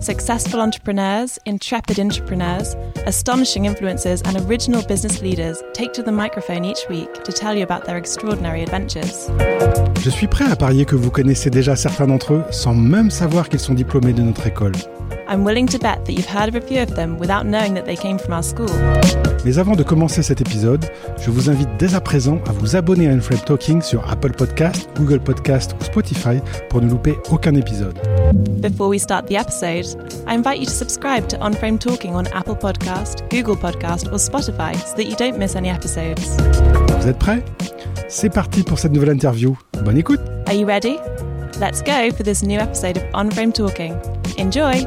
Successful entrepreneurs, intrepid entrepreneurs, astonishing influencers, and original business leaders take to the microphone each week to tell you about their extraordinary adventures. Je suis prêt à parier que vous connaissez déjà certains d'entre eux sans même savoir qu'ils sont diplômés de notre école. I'm willing to bet that you've heard of a few of them without knowing that they came from our school. Mais avant de commencer cet épisode, je vous invite dès à présent à vous abonner à Unframe Talking sur Apple Podcast, Google Podcast ou Spotify pour ne louper aucun épisode. Before we start the episode, I invite you to subscribe to On Frame Talking on Apple Podcast, Google Podcast, or Spotify so that you don't miss any episodes. Vous êtes prêts C'est parti pour cette nouvelle interview. Bonne écoute Are you ready? Let's go for this new episode of On Frame Talking. Enjoy!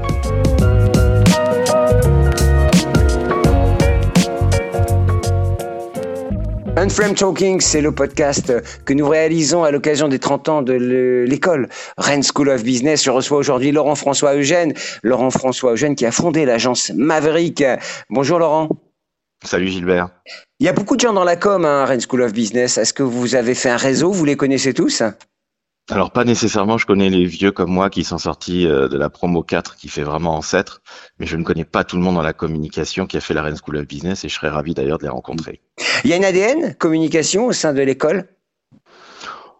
Unframe Talking, c'est le podcast que nous réalisons à l'occasion des 30 ans de l'école Rennes School of Business. Je reçois aujourd'hui Laurent François Eugène. Laurent François Eugène qui a fondé l'agence Maverick. Bonjour Laurent. Salut Gilbert. Il y a beaucoup de gens dans la com, hein, Rennes School of Business. Est-ce que vous avez fait un réseau? Vous les connaissez tous? Alors pas nécessairement, je connais les vieux comme moi qui sont sortis euh, de la promo 4 qui fait vraiment ancêtre, mais je ne connais pas tout le monde dans la communication qui a fait la Rennes School of Business et je serais ravi d'ailleurs de les rencontrer. Il y a une ADN communication au sein de l'école?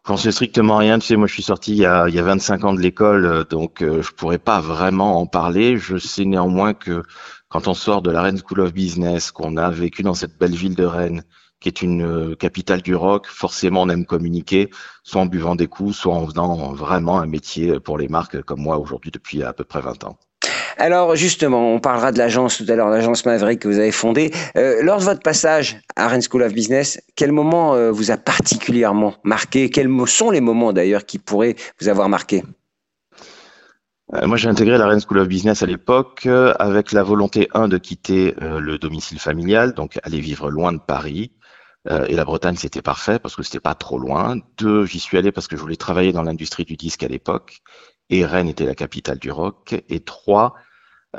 J'en sais strictement rien. Tu sais, moi, je suis sorti il y a, il y a 25 ans de l'école, euh, donc euh, je pourrais pas vraiment en parler. Je sais néanmoins que quand on sort de la Rennes School of Business, qu'on a vécu dans cette belle ville de Rennes, qui est une euh, capitale du rock, forcément on aime communiquer, soit en buvant des coups, soit en faisant vraiment un métier pour les marques comme moi aujourd'hui depuis à peu près 20 ans. Alors justement, on parlera de l'agence tout à l'heure, l'agence Maverick que vous avez fondée. Euh, lors de votre passage à Rennes School of Business, quel moment euh, vous a particulièrement marqué? Quels sont les moments d'ailleurs qui pourraient vous avoir marqué? Moi, j'ai intégré la Rennes School of Business à l'époque avec la volonté, un, de quitter le domicile familial, donc aller vivre loin de Paris, euh, et la Bretagne, c'était parfait parce que c'était pas trop loin. Deux, j'y suis allé parce que je voulais travailler dans l'industrie du disque à l'époque. Et Rennes était la capitale du rock. Et trois,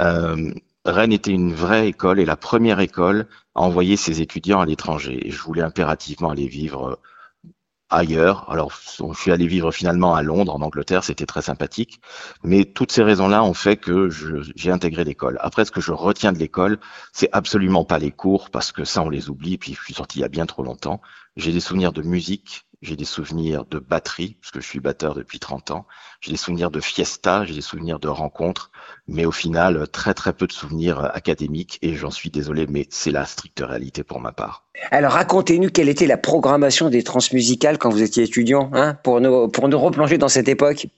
euh, Rennes était une vraie école et la première école à envoyer ses étudiants à l'étranger. Et je voulais impérativement aller vivre ailleurs. Alors, je suis allé vivre finalement à Londres, en Angleterre, c'était très sympathique. Mais toutes ces raisons-là ont fait que j'ai intégré l'école. Après, ce que je retiens de l'école, c'est absolument pas les cours, parce que ça, on les oublie. Puis, je suis sorti il y a bien trop longtemps. J'ai des souvenirs de musique, j'ai des souvenirs de batterie, parce que je suis batteur depuis 30 ans. J'ai des souvenirs de fiesta, j'ai des souvenirs de rencontres, mais au final, très très peu de souvenirs académiques, et j'en suis désolé, mais c'est la stricte réalité pour ma part. Alors racontez-nous quelle était la programmation des transmusicales quand vous étiez étudiant, hein, pour, nous, pour nous replonger dans cette époque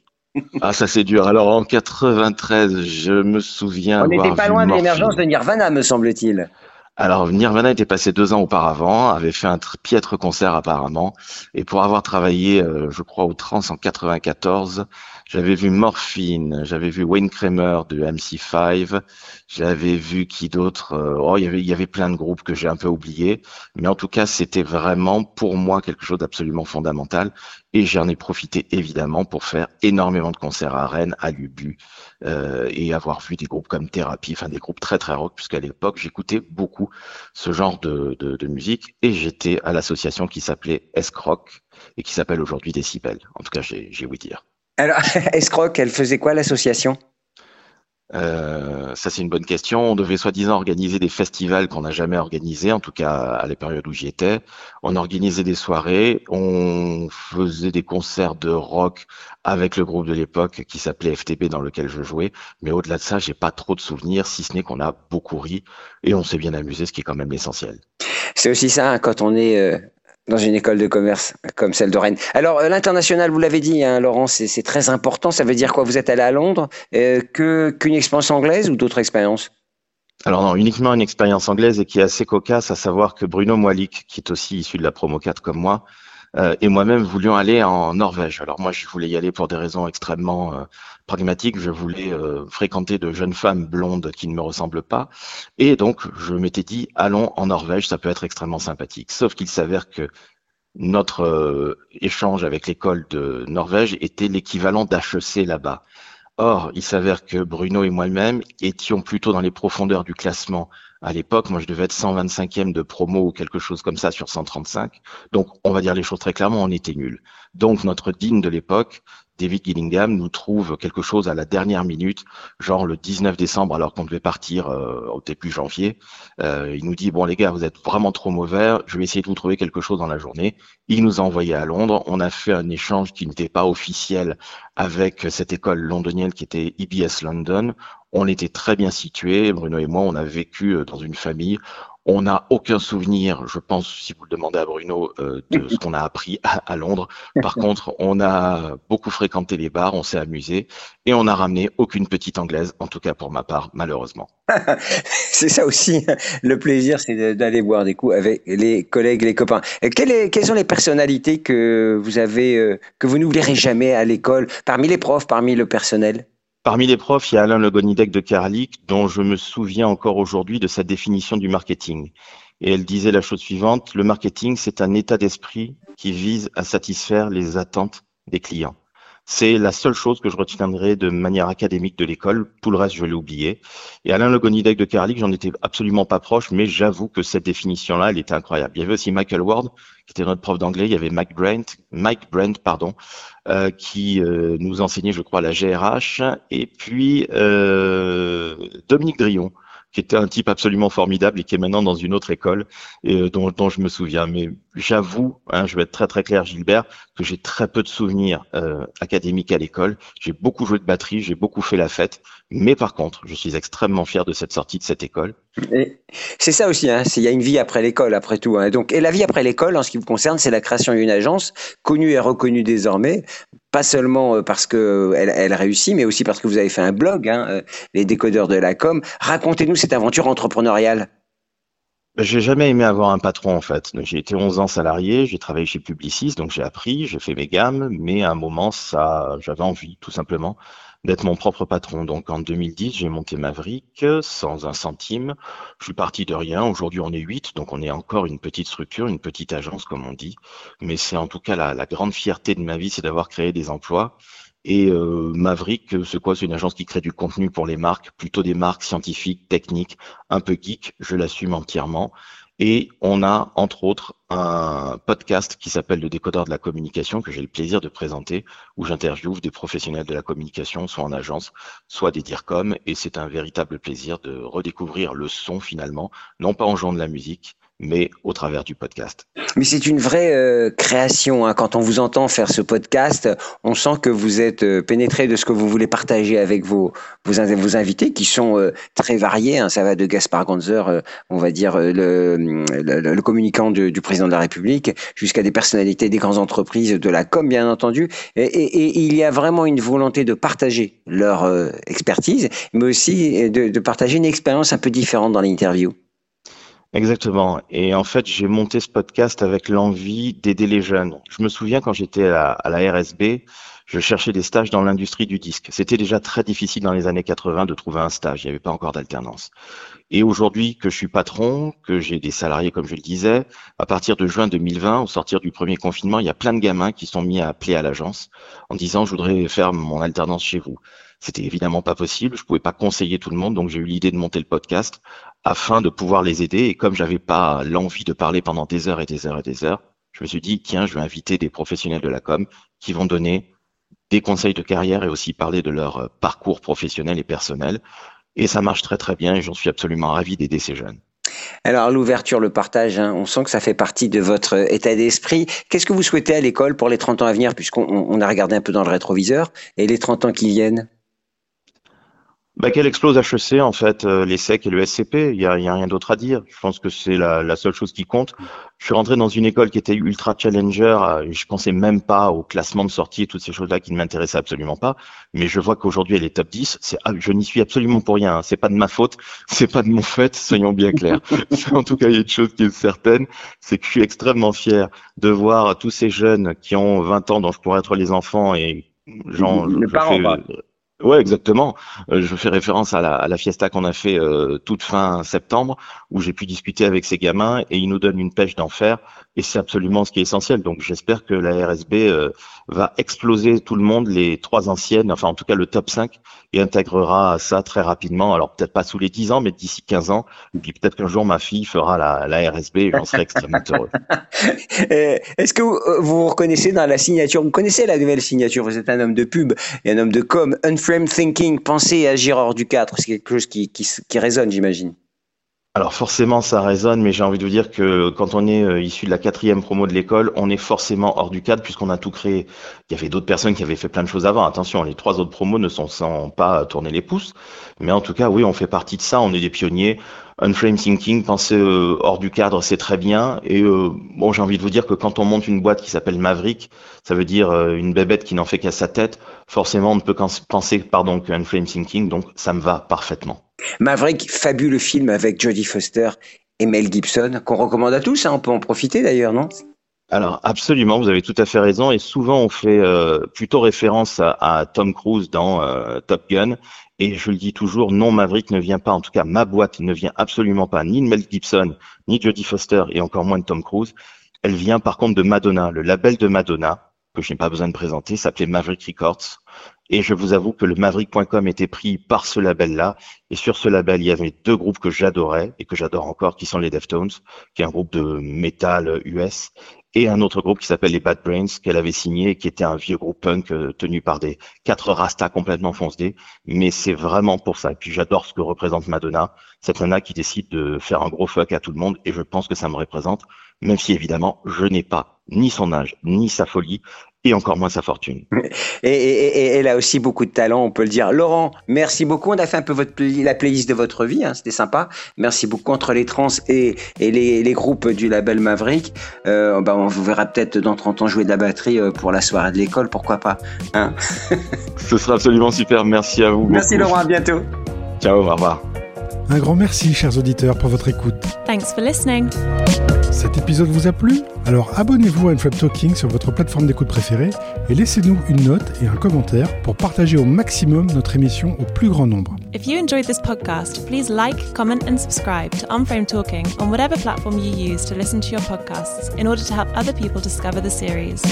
ah, ça c'est dur. Alors en 93, je me souviens. On n'était pas loin de l'émergence de Nirvana, me semble-t-il. Alors Nirvana était passé deux ans auparavant, avait fait un piètre concert apparemment, et pour avoir travaillé, euh, je crois, au Trans en 94, j'avais vu Morphine, j'avais vu Wayne Kramer de MC5, j'avais vu qui d'autre, euh, oh il y avait y avait plein de groupes que j'ai un peu oubliés, mais en tout cas c'était vraiment pour moi quelque chose d'absolument fondamental, et j'en ai profité évidemment pour faire énormément de concerts à Rennes, à Lubu, euh, et avoir vu des groupes comme Thérapie, enfin des groupes très très rock, puisqu'à l'époque j'écoutais beaucoup ce genre de, de, musique, et j'étais à l'association qui s'appelait Escroc et qui s'appelle aujourd'hui Décibel. En tout cas, j'ai ouï dire. Alors, Escroc, elle faisait quoi l'association? Euh, ça, c'est une bonne question. On devait soi-disant organiser des festivals qu'on n'a jamais organisés, en tout cas à la période où j'y étais. On organisait des soirées, on faisait des concerts de rock avec le groupe de l'époque qui s'appelait FTP dans lequel je jouais. Mais au-delà de ça, j'ai pas trop de souvenirs, si ce n'est qu'on a beaucoup ri et on s'est bien amusé, ce qui est quand même l'essentiel. C'est aussi ça, hein, quand on est euh, dans une école de commerce comme celle de Rennes. Alors euh, l'international, vous l'avez dit, hein, Laurent, c'est très important. Ça veut dire quoi? Vous êtes allé à Londres euh, que qu'une expérience anglaise ou d'autres expériences? Alors non, uniquement une expérience anglaise et qui est assez cocasse, à savoir que Bruno Moalik, qui est aussi issu de la promo 4 comme moi, euh, et moi-même voulions aller en Norvège. Alors moi, je voulais y aller pour des raisons extrêmement euh, pragmatiques. Je voulais euh, fréquenter de jeunes femmes blondes qui ne me ressemblent pas. Et donc, je m'étais dit, allons en Norvège, ça peut être extrêmement sympathique. Sauf qu'il s'avère que notre échange avec l'école de Norvège était l'équivalent d'HEC là-bas. Or, il s'avère que Bruno et moi-même étions plutôt dans les profondeurs du classement à l'époque. Moi, je devais être 125e de promo ou quelque chose comme ça sur 135. Donc, on va dire les choses très clairement, on était nuls. Donc, notre digne de l'époque David Gillingham nous trouve quelque chose à la dernière minute, genre le 19 décembre, alors qu'on devait partir euh, au début janvier. Euh, il nous dit bon les gars, vous êtes vraiment trop mauvais. Je vais essayer de vous trouver quelque chose dans la journée. Il nous a envoyés à Londres. On a fait un échange qui n'était pas officiel avec cette école londonienne qui était EBS London. On était très bien situés. Bruno et moi, on a vécu euh, dans une famille. On n'a aucun souvenir, je pense, si vous le demandez à Bruno, euh, de ce qu'on a appris à, Londres. Par contre, on a beaucoup fréquenté les bars, on s'est amusé et on n'a ramené aucune petite anglaise, en tout cas pour ma part, malheureusement. c'est ça aussi, le plaisir, c'est d'aller boire des coups avec les collègues, les copains. Quelles, quelles sont les personnalités que vous avez, euh, que vous n'oublierez jamais à l'école, parmi les profs, parmi le personnel? Parmi les profs, il y a Alain Legonidec de Karalik, dont je me souviens encore aujourd'hui de sa définition du marketing. Et elle disait la chose suivante, le marketing, c'est un état d'esprit qui vise à satisfaire les attentes des clients. C'est la seule chose que je retiendrai de manière académique de l'école. Tout le reste, je l'ai oublié. Et Alain Legonidec de Karalik, j'en étais absolument pas proche, mais j'avoue que cette définition-là, elle était incroyable. Il y avait aussi Michael Ward, qui était notre prof d'anglais. Il y avait Mike Brent, Mike Brent, pardon, euh, qui euh, nous enseignait, je crois, la GRH. Et puis euh, Dominique Drion, qui était un type absolument formidable et qui est maintenant dans une autre école et euh, dont, dont, je me souviens. J'avoue, hein, je vais être très très clair, Gilbert, que j'ai très peu de souvenirs euh, académiques à l'école. J'ai beaucoup joué de batterie, j'ai beaucoup fait la fête, mais par contre, je suis extrêmement fier de cette sortie de cette école. C'est ça aussi, hein, il y a une vie après l'école, après tout. Hein. Donc, et la vie après l'école, en ce qui vous concerne, c'est la création d'une agence connue et reconnue désormais pas seulement euh, parce que elle, elle, réussit, mais aussi parce que vous avez fait un blog, hein, euh, les décodeurs de la com. Racontez-nous cette aventure entrepreneuriale. J'ai jamais aimé avoir un patron en fait. J'ai été 11 ans salarié, j'ai travaillé chez Publicis, donc j'ai appris, j'ai fait mes gammes, mais à un moment ça, j'avais envie tout simplement d'être mon propre patron. Donc en 2010, j'ai monté Maverick sans un centime. Je suis parti de rien. Aujourd'hui, on est huit, donc on est encore une petite structure, une petite agence comme on dit. Mais c'est en tout cas la, la grande fierté de ma vie, c'est d'avoir créé des emplois. Et euh, Maverick, c'est quoi C'est une agence qui crée du contenu pour les marques, plutôt des marques scientifiques, techniques, un peu geek. Je l'assume entièrement. Et on a, entre autres, un podcast qui s'appelle Le décodeur de la communication, que j'ai le plaisir de présenter, où j'interviewe des professionnels de la communication, soit en agence, soit des DIRCOM. Et c'est un véritable plaisir de redécouvrir le son finalement, non pas en jouant de la musique, mais au travers du podcast. Mais c'est une vraie euh, création. Hein. Quand on vous entend faire ce podcast, on sent que vous êtes euh, pénétré de ce que vous voulez partager avec vos, vos, vos invités, qui sont euh, très variés. Hein. Ça va de Gaspard Gonzer, on va dire le, le, communicant du, du, président de la République, jusqu'à des personnalités des grandes entreprises, de la com, bien entendu. Et, et, et il y a vraiment une volonté de partager leur expertise, mais aussi de, de partager une expérience un peu différente dans l'interview. Exactement. Et en fait, j'ai monté ce podcast avec l'envie d'aider les jeunes. Je me souviens quand j'étais à, la RSB, je cherchais des stages dans l'industrie du disque. C'était déjà très difficile dans les années 80 de trouver un stage. Il n'y avait pas encore d'alternance. Et aujourd'hui que je suis patron, que j'ai des salariés, comme je le disais, à partir de juin 2020, au sortir du premier confinement, il y a plein de gamins qui sont mis à appeler à l'agence en disant, je voudrais faire mon alternance chez vous. C'était évidemment pas possible. Je pouvais pas conseiller tout le monde, donc j'ai eu l'idée de monter le podcast afin de pouvoir les aider. Et comme j'avais pas l'envie de parler pendant des heures et des heures et des heures, je me suis dit tiens, je vais inviter des professionnels de la com qui vont donner des conseils de carrière et aussi parler de leur euh, parcours professionnel et personnel. Et ça marche très très bien et j'en suis absolument ravi d'aider ces jeunes. Alors l'ouverture, le partage, hein, on sent que ça fait partie de votre état d'esprit. Qu'est-ce que vous souhaitez à l'école pour les 30 ans à venir, puisqu'on a regardé un peu dans le rétroviseur, et les 30 ans qui viennent? Bah, Qu'elle explose HEC, en fait, euh, l'ESSEC et le SCP. Il n'y a, y a rien d'autre à dire. Je pense que c'est la, la, seule chose qui compte. Je suis rentré dans une école qui était ultra challenger. Euh, je pensais même pas au classement de sortie et toutes ces choses-là qui ne m'intéressaient absolument pas. Mais je vois qu'aujourd'hui, elle est top 10. C'est, ah, je n'y suis absolument pour rien. Hein. C'est pas de ma faute. C'est pas de mon fait. Soyons bien clairs. en tout cas, il y a une chose qui est certaine. C'est que je suis extrêmement fier de voir tous ces jeunes qui ont 20 ans, dont je pourrais être les enfants et Jean, le parent, Ouais, exactement. Euh, je fais référence à la, à la fiesta qu'on a fait euh, toute fin septembre, où j'ai pu discuter avec ces gamins et ils nous donnent une pêche d'enfer. Et c'est absolument ce qui est essentiel. Donc j'espère que la RSB euh, va exploser tout le monde, les trois anciennes, enfin en tout cas le top 5, et intégrera ça très rapidement. Alors peut-être pas sous les 10 ans, mais d'ici 15 ans. Et puis peut-être qu'un jour ma fille fera la, la RSB et j'en serai extrêmement heureux. Est-ce que vous, vous reconnaissez dans la signature, vous connaissez la nouvelle signature, vous êtes un homme de pub et un homme de com, Frame Thinking, penser et agir hors du cadre, c'est quelque chose qui, qui, qui résonne, j'imagine. Alors forcément ça résonne, mais j'ai envie de vous dire que quand on est euh, issu de la quatrième promo de l'école, on est forcément hors du cadre puisqu'on a tout créé. Il y avait d'autres personnes qui avaient fait plein de choses avant. Attention, les trois autres promos ne sont sans pas tourner les pouces, mais en tout cas oui, on fait partie de ça. On est des pionniers. Unframe thinking, penser euh, hors du cadre, c'est très bien. Et euh, bon, j'ai envie de vous dire que quand on monte une boîte qui s'appelle Maverick, ça veut dire une bébête qui n'en fait qu'à sa tête. Forcément, on ne peut penser, pardon, qu'Unframe thinking. Donc, ça me va parfaitement. Maverick, fabuleux film avec Jodie Foster et Mel Gibson qu'on recommande à tous. Hein, on peut en profiter d'ailleurs, non? Alors absolument, vous avez tout à fait raison. Et souvent on fait plutôt référence à, Tom Cruise dans Top Gun. Et je le dis toujours, non, Maverick ne vient pas, en tout cas ma boîte ne vient absolument pas ni de Mel Gibson, ni de Jodie Foster, et encore moins de Tom Cruise. Elle vient par contre de Madonna. Le label de Madonna, que je n'ai pas besoin de présenter, s'appelait Maverick Records. Et je vous avoue que le Maverick.com était pris par ce label-là. Et sur ce label, il y avait deux groupes que j'adorais et que j'adore encore, qui sont les Deftones, qui est un groupe de métal US, et un autre groupe qui s'appelle les Bad Brains qu'elle avait signé, qui était un vieux groupe punk euh, tenu par des quatre rastas complètement foncés. Mais c'est vraiment pour ça. Et puis j'adore ce que représente Madonna, cette nana qui décide de faire un gros fuck à tout le monde, et je pense que ça me représente, même si évidemment je n'ai pas ni son âge, ni sa folie, et encore moins sa fortune. Et, et, elle a aussi beaucoup de talent, on peut le dire. Laurent, merci beaucoup. On a fait un peu votre la playlist de votre vie, hein, c'était sympa. Merci beaucoup entre les trans et, et les, les, groupes du label Maverick. Euh, bah, on vous verra peut-être dans 30 ans jouer de la batterie euh, pour la soirée de l'école, pourquoi pas. Hein Ce sera absolument super. Merci à vous. Merci Laurent, à bientôt. Ciao, au revoir. Un grand merci, chers auditeurs, pour votre écoute. Thanks for listening. Cet épisode vous a plu Alors abonnez-vous à Unframe Talking sur votre plateforme d'écoute préférée et laissez-nous une note et un commentaire pour partager au maximum notre émission au plus grand nombre. If you enjoyed this podcast, please like, comment and subscribe to Unframe Talking on whatever platform you use to listen to your podcasts in order to help other people discover the series.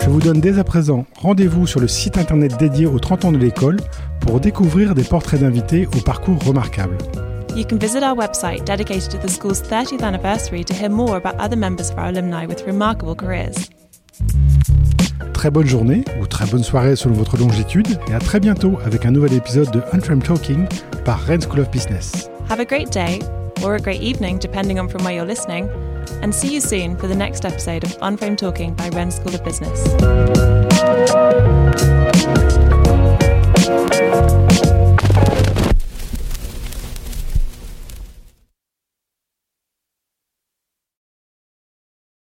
Je vous donne dès à présent rendez-vous sur le site internet dédié aux 30 ans de l'école pour découvrir des portraits d'invités au parcours remarquable. You can visit our website dedicated to the school's 30th anniversary to hear more about other members of our alumni with remarkable careers. Très bonne journée ou très bonne soirée selon votre longitude et à très bientôt avec un nouvel épisode de Unframed Talking par Rennes School of Business. Have a great day or a great evening depending on from where you're listening and see you soon for the next episode of Unframed Talking by Rennes School of Business.